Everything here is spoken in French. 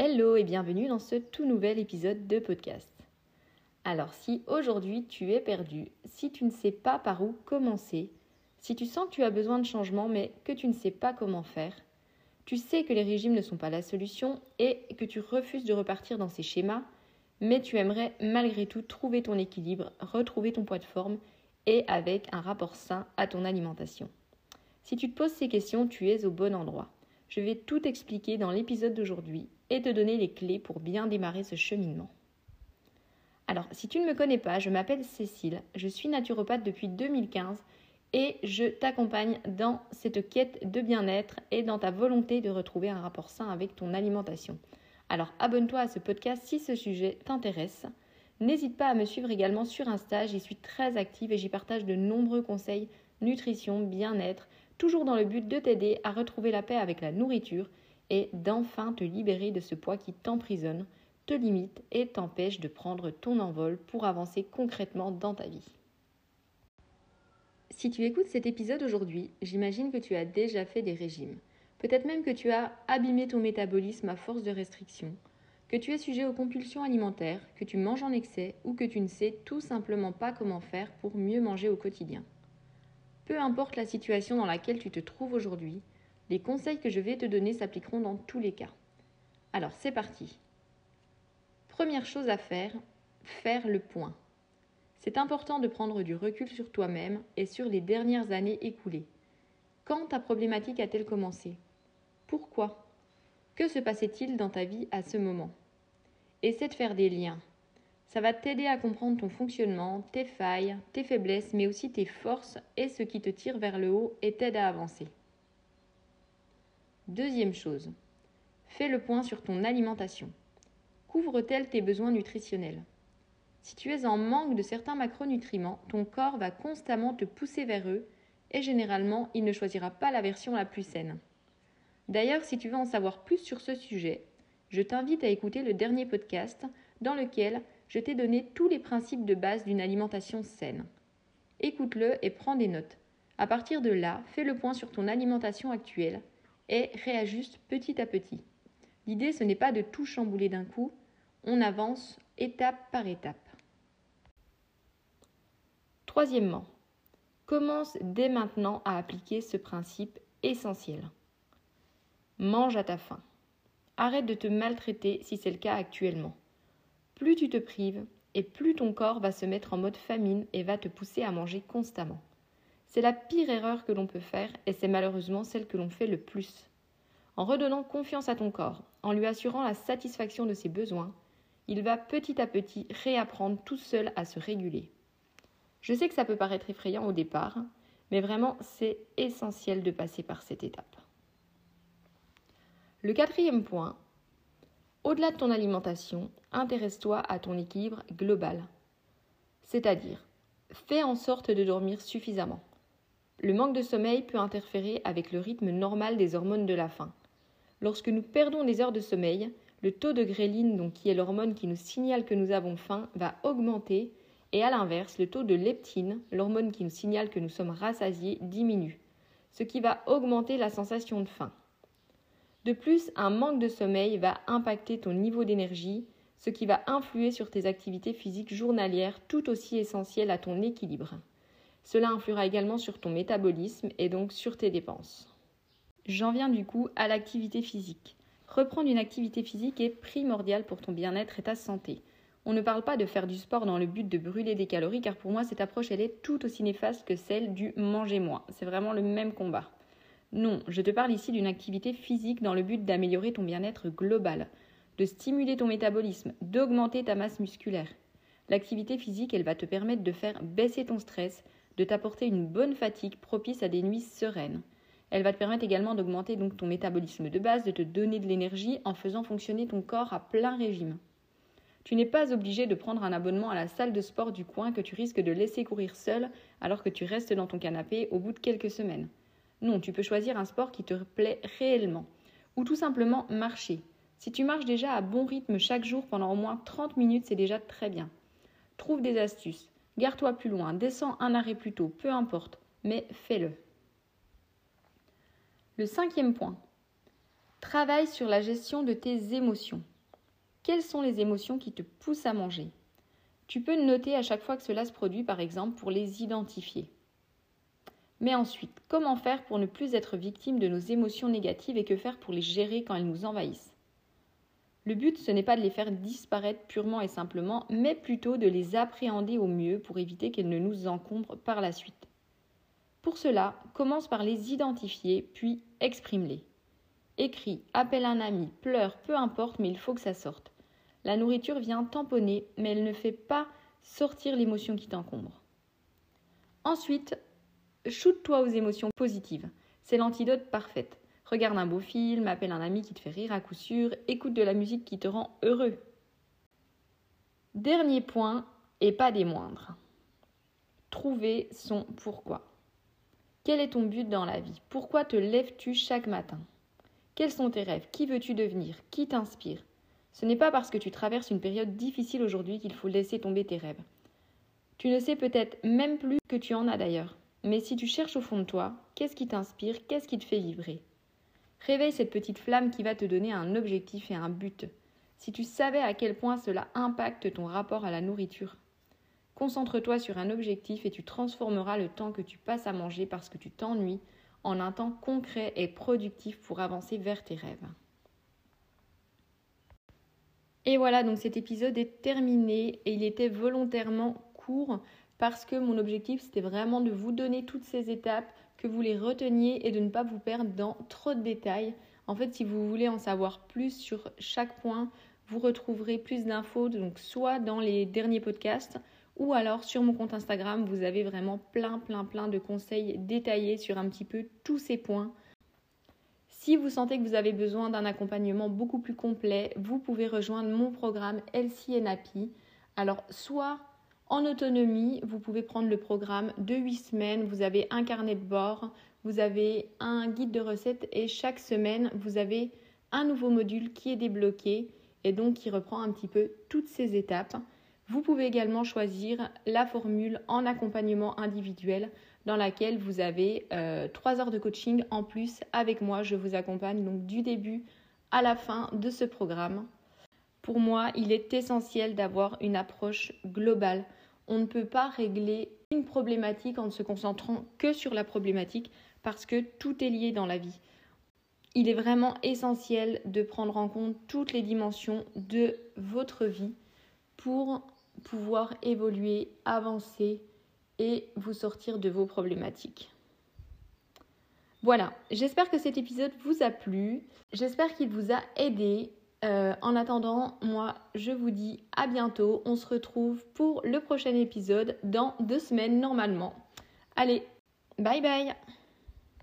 Hello et bienvenue dans ce tout nouvel épisode de podcast. Alors si aujourd'hui tu es perdu, si tu ne sais pas par où commencer, si tu sens que tu as besoin de changement mais que tu ne sais pas comment faire, tu sais que les régimes ne sont pas la solution et que tu refuses de repartir dans ces schémas, mais tu aimerais malgré tout trouver ton équilibre, retrouver ton poids de forme et avec un rapport sain à ton alimentation. Si tu te poses ces questions, tu es au bon endroit. Je vais tout expliquer dans l'épisode d'aujourd'hui et te donner les clés pour bien démarrer ce cheminement. Alors, si tu ne me connais pas, je m'appelle Cécile, je suis naturopathe depuis 2015 et je t'accompagne dans cette quête de bien-être et dans ta volonté de retrouver un rapport sain avec ton alimentation. Alors, abonne-toi à ce podcast si ce sujet t'intéresse. N'hésite pas à me suivre également sur Insta, j'y suis très active et j'y partage de nombreux conseils nutrition, bien-être, toujours dans le but de t'aider à retrouver la paix avec la nourriture et d'enfin te libérer de ce poids qui t'emprisonne, te limite et t'empêche de prendre ton envol pour avancer concrètement dans ta vie. Si tu écoutes cet épisode aujourd'hui, j'imagine que tu as déjà fait des régimes. Peut-être même que tu as abîmé ton métabolisme à force de restrictions, que tu es sujet aux compulsions alimentaires, que tu manges en excès ou que tu ne sais tout simplement pas comment faire pour mieux manger au quotidien. Peu importe la situation dans laquelle tu te trouves aujourd'hui, les conseils que je vais te donner s'appliqueront dans tous les cas. Alors c'est parti. Première chose à faire, faire le point. C'est important de prendre du recul sur toi-même et sur les dernières années écoulées. Quand ta problématique a-t-elle commencé? Pourquoi? Que se passait-il dans ta vie à ce moment? Essaie de faire des liens. Ça va t'aider à comprendre ton fonctionnement, tes failles, tes faiblesses, mais aussi tes forces et ce qui te tire vers le haut et t'aide à avancer. Deuxième chose, fais le point sur ton alimentation. Couvre-t-elle tes besoins nutritionnels Si tu es en manque de certains macronutriments, ton corps va constamment te pousser vers eux et généralement il ne choisira pas la version la plus saine. D'ailleurs, si tu veux en savoir plus sur ce sujet, je t'invite à écouter le dernier podcast dans lequel je t'ai donné tous les principes de base d'une alimentation saine. Écoute-le et prends des notes. À partir de là, fais le point sur ton alimentation actuelle et réajuste petit à petit. L'idée, ce n'est pas de tout chambouler d'un coup, on avance étape par étape. Troisièmement, commence dès maintenant à appliquer ce principe essentiel. Mange à ta faim. Arrête de te maltraiter si c'est le cas actuellement. Plus tu te prives, et plus ton corps va se mettre en mode famine et va te pousser à manger constamment. C'est la pire erreur que l'on peut faire et c'est malheureusement celle que l'on fait le plus. En redonnant confiance à ton corps, en lui assurant la satisfaction de ses besoins, il va petit à petit réapprendre tout seul à se réguler. Je sais que ça peut paraître effrayant au départ, mais vraiment c'est essentiel de passer par cette étape. Le quatrième point, au-delà de ton alimentation, intéresse-toi à ton équilibre global. C'est-à-dire, fais en sorte de dormir suffisamment. Le manque de sommeil peut interférer avec le rythme normal des hormones de la faim. Lorsque nous perdons des heures de sommeil, le taux de gréline, donc qui est l'hormone qui nous signale que nous avons faim, va augmenter et à l'inverse, le taux de leptine, l'hormone qui nous signale que nous sommes rassasiés, diminue, ce qui va augmenter la sensation de faim. De plus, un manque de sommeil va impacter ton niveau d'énergie, ce qui va influer sur tes activités physiques journalières tout aussi essentielles à ton équilibre. Cela influera également sur ton métabolisme et donc sur tes dépenses. J'en viens du coup à l'activité physique. Reprendre une activité physique est primordial pour ton bien-être et ta santé. On ne parle pas de faire du sport dans le but de brûler des calories car pour moi cette approche elle est tout aussi néfaste que celle du manger moins. C'est vraiment le même combat. Non, je te parle ici d'une activité physique dans le but d'améliorer ton bien-être global, de stimuler ton métabolisme, d'augmenter ta masse musculaire. L'activité physique, elle va te permettre de faire baisser ton stress, de t'apporter une bonne fatigue propice à des nuits sereines. Elle va te permettre également d'augmenter donc ton métabolisme de base, de te donner de l'énergie en faisant fonctionner ton corps à plein régime. Tu n'es pas obligé de prendre un abonnement à la salle de sport du coin que tu risques de laisser courir seul alors que tu restes dans ton canapé au bout de quelques semaines. Non, tu peux choisir un sport qui te plaît réellement ou tout simplement marcher. Si tu marches déjà à bon rythme chaque jour pendant au moins 30 minutes, c'est déjà très bien. Trouve des astuces. Gare-toi plus loin, descends un arrêt plus tôt, peu importe, mais fais-le. Le cinquième point. Travaille sur la gestion de tes émotions. Quelles sont les émotions qui te poussent à manger? Tu peux noter à chaque fois que cela se produit, par exemple, pour les identifier. Mais ensuite, comment faire pour ne plus être victime de nos émotions négatives et que faire pour les gérer quand elles nous envahissent? Le but, ce n'est pas de les faire disparaître purement et simplement, mais plutôt de les appréhender au mieux pour éviter qu'elles ne nous encombrent par la suite. Pour cela, commence par les identifier, puis exprime-les. Écris, appelle un ami, pleure, peu importe, mais il faut que ça sorte. La nourriture vient tamponner, mais elle ne fait pas sortir l'émotion qui t'encombre. Ensuite, shoot-toi aux émotions positives. C'est l'antidote parfaite. Regarde un beau film, appelle un ami qui te fait rire à coup sûr, écoute de la musique qui te rend heureux. Dernier point, et pas des moindres. Trouver son pourquoi. Quel est ton but dans la vie? Pourquoi te lèves-tu chaque matin? Quels sont tes rêves? Qui veux-tu devenir? Qui t'inspire? Ce n'est pas parce que tu traverses une période difficile aujourd'hui qu'il faut laisser tomber tes rêves. Tu ne sais peut-être même plus que tu en as d'ailleurs. Mais si tu cherches au fond de toi, qu'est-ce qui t'inspire Qu'est-ce qui te fait vibrer? Réveille cette petite flamme qui va te donner un objectif et un but. Si tu savais à quel point cela impacte ton rapport à la nourriture, concentre-toi sur un objectif et tu transformeras le temps que tu passes à manger parce que tu t'ennuies en un temps concret et productif pour avancer vers tes rêves. Et voilà, donc cet épisode est terminé et il était volontairement court parce que mon objectif c'était vraiment de vous donner toutes ces étapes, que vous les reteniez et de ne pas vous perdre dans trop de détails. En fait, si vous voulez en savoir plus sur chaque point, vous retrouverez plus d'infos, donc soit dans les derniers podcasts ou alors sur mon compte Instagram, vous avez vraiment plein, plein, plein de conseils détaillés sur un petit peu tous ces points. Si vous sentez que vous avez besoin d'un accompagnement beaucoup plus complet, vous pouvez rejoindre mon programme LCNAPI. Alors, soit en autonomie, vous pouvez prendre le programme de 8 semaines, vous avez un carnet de bord, vous avez un guide de recettes et chaque semaine, vous avez un nouveau module qui est débloqué et donc qui reprend un petit peu toutes ces étapes. Vous pouvez également choisir la formule en accompagnement individuel dans laquelle vous avez euh, 3 heures de coaching en plus avec moi. Je vous accompagne donc du début à la fin de ce programme. Pour moi, il est essentiel d'avoir une approche globale on ne peut pas régler une problématique en ne se concentrant que sur la problématique parce que tout est lié dans la vie. Il est vraiment essentiel de prendre en compte toutes les dimensions de votre vie pour pouvoir évoluer, avancer et vous sortir de vos problématiques. Voilà, j'espère que cet épisode vous a plu, j'espère qu'il vous a aidé euh, en attendant, moi, je vous dis à bientôt. On se retrouve pour le prochain épisode dans deux semaines normalement. Allez, bye bye